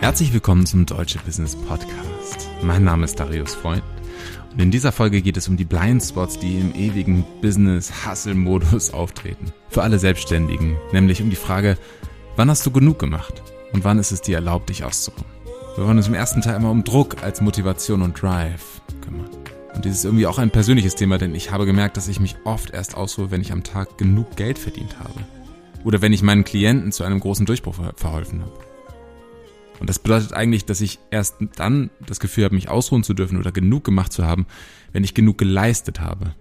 Herzlich willkommen zum Deutsche Business Podcast. Mein Name ist Darius Freund und in dieser Folge geht es um die Blindspots, die im ewigen Business-Hustle-Modus auftreten. Für alle Selbstständigen, nämlich um die Frage, wann hast du genug gemacht und wann ist es dir erlaubt, dich auszuruhen. Wir wollen uns im ersten Teil immer um Druck als Motivation und Drive kümmern. Und dies ist irgendwie auch ein persönliches Thema, denn ich habe gemerkt, dass ich mich oft erst ausruhe, wenn ich am Tag genug Geld verdient habe. Oder wenn ich meinen Klienten zu einem großen Durchbruch verholfen habe. Und das bedeutet eigentlich, dass ich erst dann das Gefühl habe, mich ausruhen zu dürfen oder genug gemacht zu haben, wenn ich genug geleistet habe.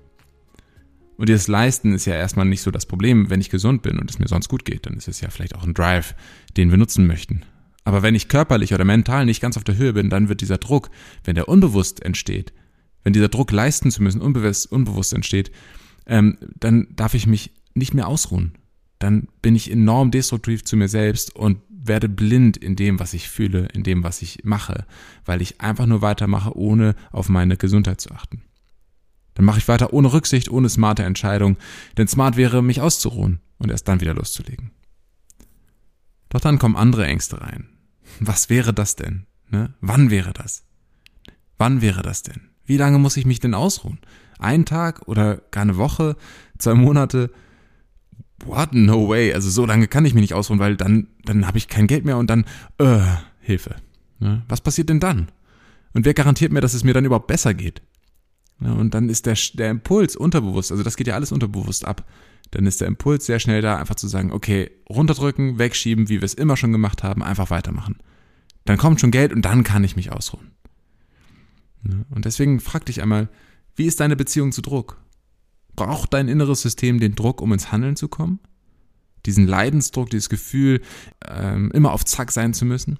Und dieses Leisten ist ja erstmal nicht so das Problem, wenn ich gesund bin und es mir sonst gut geht, dann ist es ja vielleicht auch ein Drive, den wir nutzen möchten. Aber wenn ich körperlich oder mental nicht ganz auf der Höhe bin, dann wird dieser Druck, wenn der unbewusst entsteht, wenn dieser Druck leisten zu müssen, unbewusst, unbewusst entsteht, ähm, dann darf ich mich nicht mehr ausruhen. Dann bin ich enorm destruktiv zu mir selbst und werde blind in dem, was ich fühle, in dem, was ich mache, weil ich einfach nur weitermache, ohne auf meine Gesundheit zu achten. Dann mache ich weiter ohne Rücksicht, ohne smarte Entscheidung, denn smart wäre, mich auszuruhen und erst dann wieder loszulegen. Doch dann kommen andere Ängste rein. Was wäre das denn? Ne? Wann wäre das? Wann wäre das denn? Wie lange muss ich mich denn ausruhen? Ein Tag oder gar eine Woche? Zwei Monate? What? No way. Also so lange kann ich mich nicht ausruhen, weil dann, dann habe ich kein Geld mehr und dann, äh, Hilfe. Ne? Was passiert denn dann? Und wer garantiert mir, dass es mir dann überhaupt besser geht? Ja, und dann ist der, der Impuls unterbewusst, also das geht ja alles unterbewusst ab. Dann ist der Impuls sehr schnell da, einfach zu sagen, okay, runterdrücken, wegschieben, wie wir es immer schon gemacht haben, einfach weitermachen. Dann kommt schon Geld und dann kann ich mich ausruhen. Und deswegen frag dich einmal, wie ist deine Beziehung zu Druck? Braucht dein inneres System den Druck, um ins Handeln zu kommen? Diesen Leidensdruck, dieses Gefühl, ähm, immer auf Zack sein zu müssen?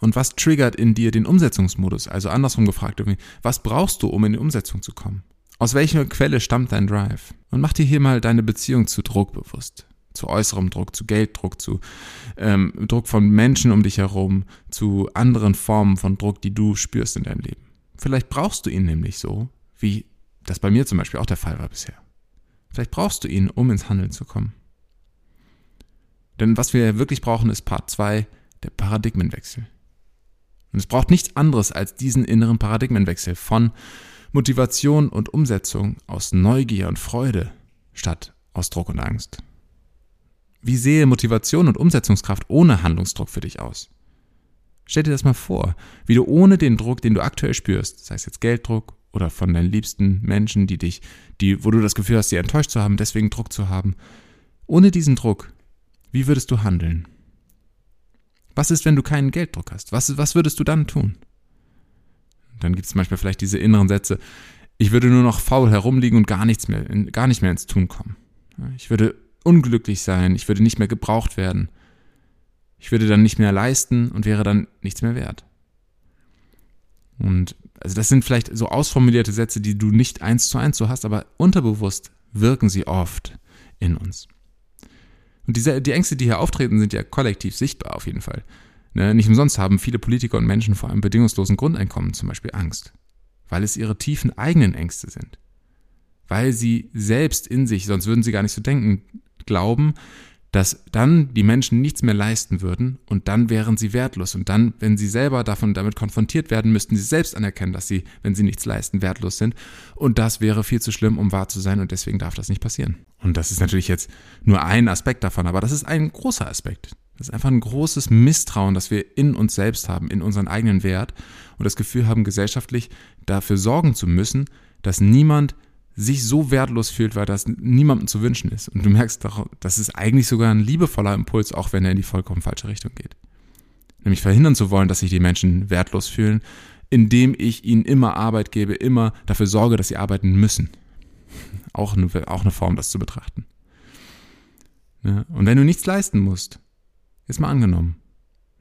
Und was triggert in dir den Umsetzungsmodus? Also andersrum gefragt, was brauchst du, um in die Umsetzung zu kommen? Aus welcher Quelle stammt dein Drive? Und mach dir hier mal deine Beziehung zu Druck bewusst. Zu äußerem Druck, zu Gelddruck, zu ähm, Druck von Menschen um dich herum, zu anderen Formen von Druck, die du spürst in deinem Leben. Vielleicht brauchst du ihn nämlich so, wie das bei mir zum Beispiel auch der Fall war bisher. Vielleicht brauchst du ihn, um ins Handeln zu kommen. Denn was wir wirklich brauchen, ist Part 2, der Paradigmenwechsel. Und es braucht nichts anderes als diesen inneren Paradigmenwechsel von Motivation und Umsetzung aus Neugier und Freude statt aus Druck und Angst. Wie sehe Motivation und Umsetzungskraft ohne Handlungsdruck für dich aus? Stell dir das mal vor, wie du ohne den Druck, den du aktuell spürst, sei es jetzt Gelddruck oder von deinen liebsten Menschen, die dich, die, wo du das Gefühl hast, sie enttäuscht zu haben, deswegen Druck zu haben, ohne diesen Druck, wie würdest du handeln? Was ist, wenn du keinen Gelddruck hast? Was, was würdest du dann tun? Dann gibt es manchmal vielleicht diese inneren Sätze, ich würde nur noch faul herumliegen und gar nichts mehr, gar nicht mehr ins Tun kommen. Ich würde unglücklich sein, ich würde nicht mehr gebraucht werden. Ich würde dann nicht mehr leisten und wäre dann nichts mehr wert. Und also das sind vielleicht so ausformulierte Sätze, die du nicht eins zu eins so hast, aber unterbewusst wirken sie oft in uns. Und diese, die Ängste, die hier auftreten, sind ja kollektiv sichtbar auf jeden Fall. Ne? Nicht umsonst haben viele Politiker und Menschen vor einem bedingungslosen Grundeinkommen zum Beispiel Angst, weil es ihre tiefen eigenen Ängste sind. Weil sie selbst in sich, sonst würden sie gar nicht so denken, glauben, dass dann die Menschen nichts mehr leisten würden und dann wären sie wertlos. Und dann, wenn sie selber davon damit konfrontiert werden, müssten sie selbst anerkennen, dass sie, wenn sie nichts leisten, wertlos sind. Und das wäre viel zu schlimm, um wahr zu sein und deswegen darf das nicht passieren. Und das ist natürlich jetzt nur ein Aspekt davon, aber das ist ein großer Aspekt. Das ist einfach ein großes Misstrauen, das wir in uns selbst haben, in unseren eigenen Wert und das Gefühl haben, gesellschaftlich dafür sorgen zu müssen, dass niemand sich so wertlos fühlt, weil das niemandem zu wünschen ist. Und du merkst doch, das ist eigentlich sogar ein liebevoller Impuls, auch wenn er in die vollkommen falsche Richtung geht. Nämlich verhindern zu wollen, dass sich die Menschen wertlos fühlen, indem ich ihnen immer Arbeit gebe, immer dafür sorge, dass sie arbeiten müssen. Auch eine, auch eine Form, das zu betrachten. Ja, und wenn du nichts leisten musst, ist mal angenommen,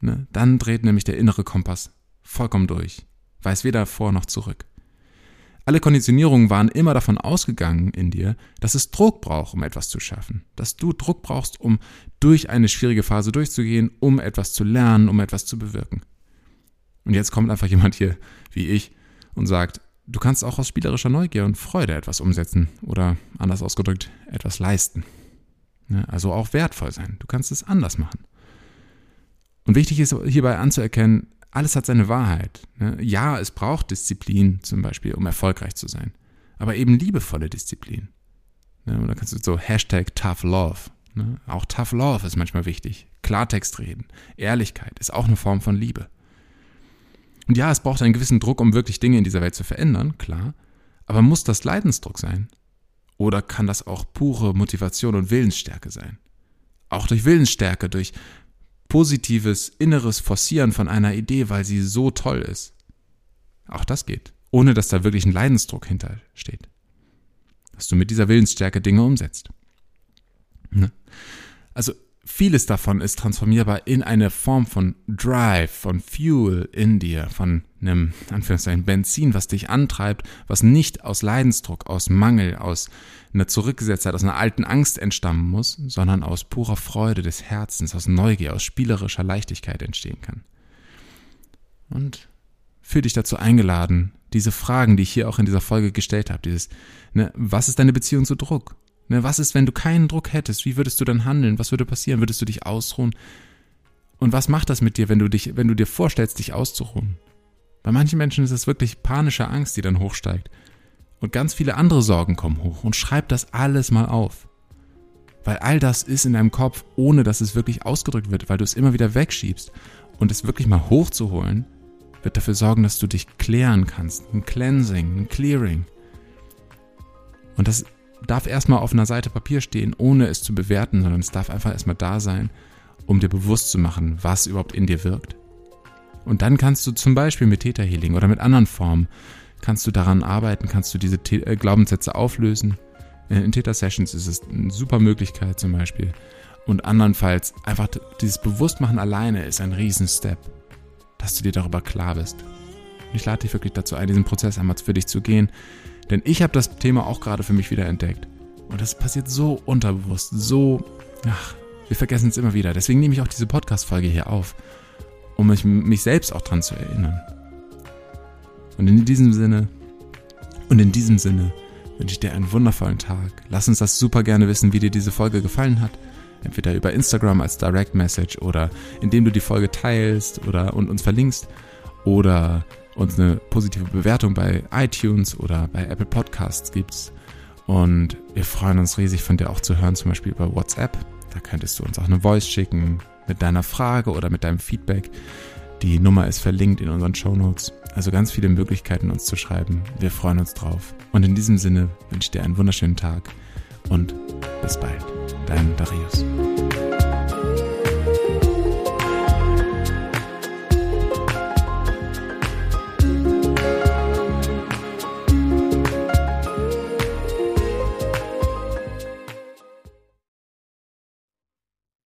ne, dann dreht nämlich der innere Kompass vollkommen durch, weiß weder vor noch zurück. Alle Konditionierungen waren immer davon ausgegangen in dir, dass es Druck braucht, um etwas zu schaffen. Dass du Druck brauchst, um durch eine schwierige Phase durchzugehen, um etwas zu lernen, um etwas zu bewirken. Und jetzt kommt einfach jemand hier wie ich und sagt, du kannst auch aus spielerischer Neugier und Freude etwas umsetzen oder anders ausgedrückt etwas leisten. Ne? Also auch wertvoll sein. Du kannst es anders machen. Und wichtig ist hierbei anzuerkennen, alles hat seine Wahrheit. Ne? Ja, es braucht Disziplin zum Beispiel, um erfolgreich zu sein. Aber eben liebevolle Disziplin. Ne? Oder kannst du so Hashtag Tough Love. Ne? Auch Tough Love ist manchmal wichtig. Klartext reden. Ehrlichkeit ist auch eine Form von Liebe. Und ja, es braucht einen gewissen Druck, um wirklich Dinge in dieser Welt zu verändern, klar. Aber muss das Leidensdruck sein? Oder kann das auch pure Motivation und Willensstärke sein? Auch durch Willensstärke, durch positives inneres Forcieren von einer Idee, weil sie so toll ist. Auch das geht, ohne dass da wirklich ein Leidensdruck hintersteht. Dass du mit dieser Willensstärke Dinge umsetzt. Ne? Also vieles davon ist transformierbar in eine Form von Drive, von Fuel in dir, von einem, Anführungszeichen, Benzin, was dich antreibt, was nicht aus Leidensdruck, aus Mangel, aus einer Zurückgesetztheit, aus einer alten Angst entstammen muss, sondern aus purer Freude des Herzens, aus Neugier, aus spielerischer Leichtigkeit entstehen kann. Und fühle dich dazu eingeladen, diese Fragen, die ich hier auch in dieser Folge gestellt habe, dieses, ne, was ist deine Beziehung zu Druck? Ne, was ist, wenn du keinen Druck hättest? Wie würdest du dann handeln? Was würde passieren? Würdest du dich ausruhen? Und was macht das mit dir, wenn du dich, wenn du dir vorstellst, dich auszuruhen? Bei manchen Menschen ist es wirklich panische Angst, die dann hochsteigt. Und ganz viele andere Sorgen kommen hoch. Und schreib das alles mal auf. Weil all das ist in deinem Kopf, ohne dass es wirklich ausgedrückt wird, weil du es immer wieder wegschiebst. Und es wirklich mal hochzuholen, wird dafür sorgen, dass du dich klären kannst. Ein Cleansing, ein Clearing. Und das darf erstmal auf einer Seite Papier stehen, ohne es zu bewerten, sondern es darf einfach erstmal da sein, um dir bewusst zu machen, was überhaupt in dir wirkt. Und dann kannst du zum Beispiel mit Theta Healing oder mit anderen Formen, kannst du daran arbeiten, kannst du diese äh, Glaubenssätze auflösen. In Theta Sessions ist es eine super Möglichkeit zum Beispiel. Und andernfalls einfach dieses Bewusstmachen alleine ist ein Riesen-Step, dass du dir darüber klar bist. Und ich lade dich wirklich dazu ein, diesen Prozess einmal für dich zu gehen, denn ich habe das Thema auch gerade für mich wieder entdeckt. Und das passiert so unterbewusst, so, ach, wir vergessen es immer wieder. Deswegen nehme ich auch diese Podcast-Folge hier auf, um mich, mich selbst auch dran zu erinnern. Und in diesem Sinne, und in diesem Sinne wünsche ich dir einen wundervollen Tag. Lass uns das super gerne wissen, wie dir diese Folge gefallen hat. Entweder über Instagram als Direct Message oder indem du die Folge teilst oder und uns verlinkst oder uns eine positive Bewertung bei iTunes oder bei Apple Podcasts gibst. Und wir freuen uns riesig von dir auch zu hören, zum Beispiel über WhatsApp. Da könntest du uns auch eine Voice schicken mit deiner Frage oder mit deinem Feedback. Die Nummer ist verlinkt in unseren Show Notes. Also ganz viele Möglichkeiten, uns zu schreiben. Wir freuen uns drauf. Und in diesem Sinne wünsche ich dir einen wunderschönen Tag und bis bald. Dein Darius.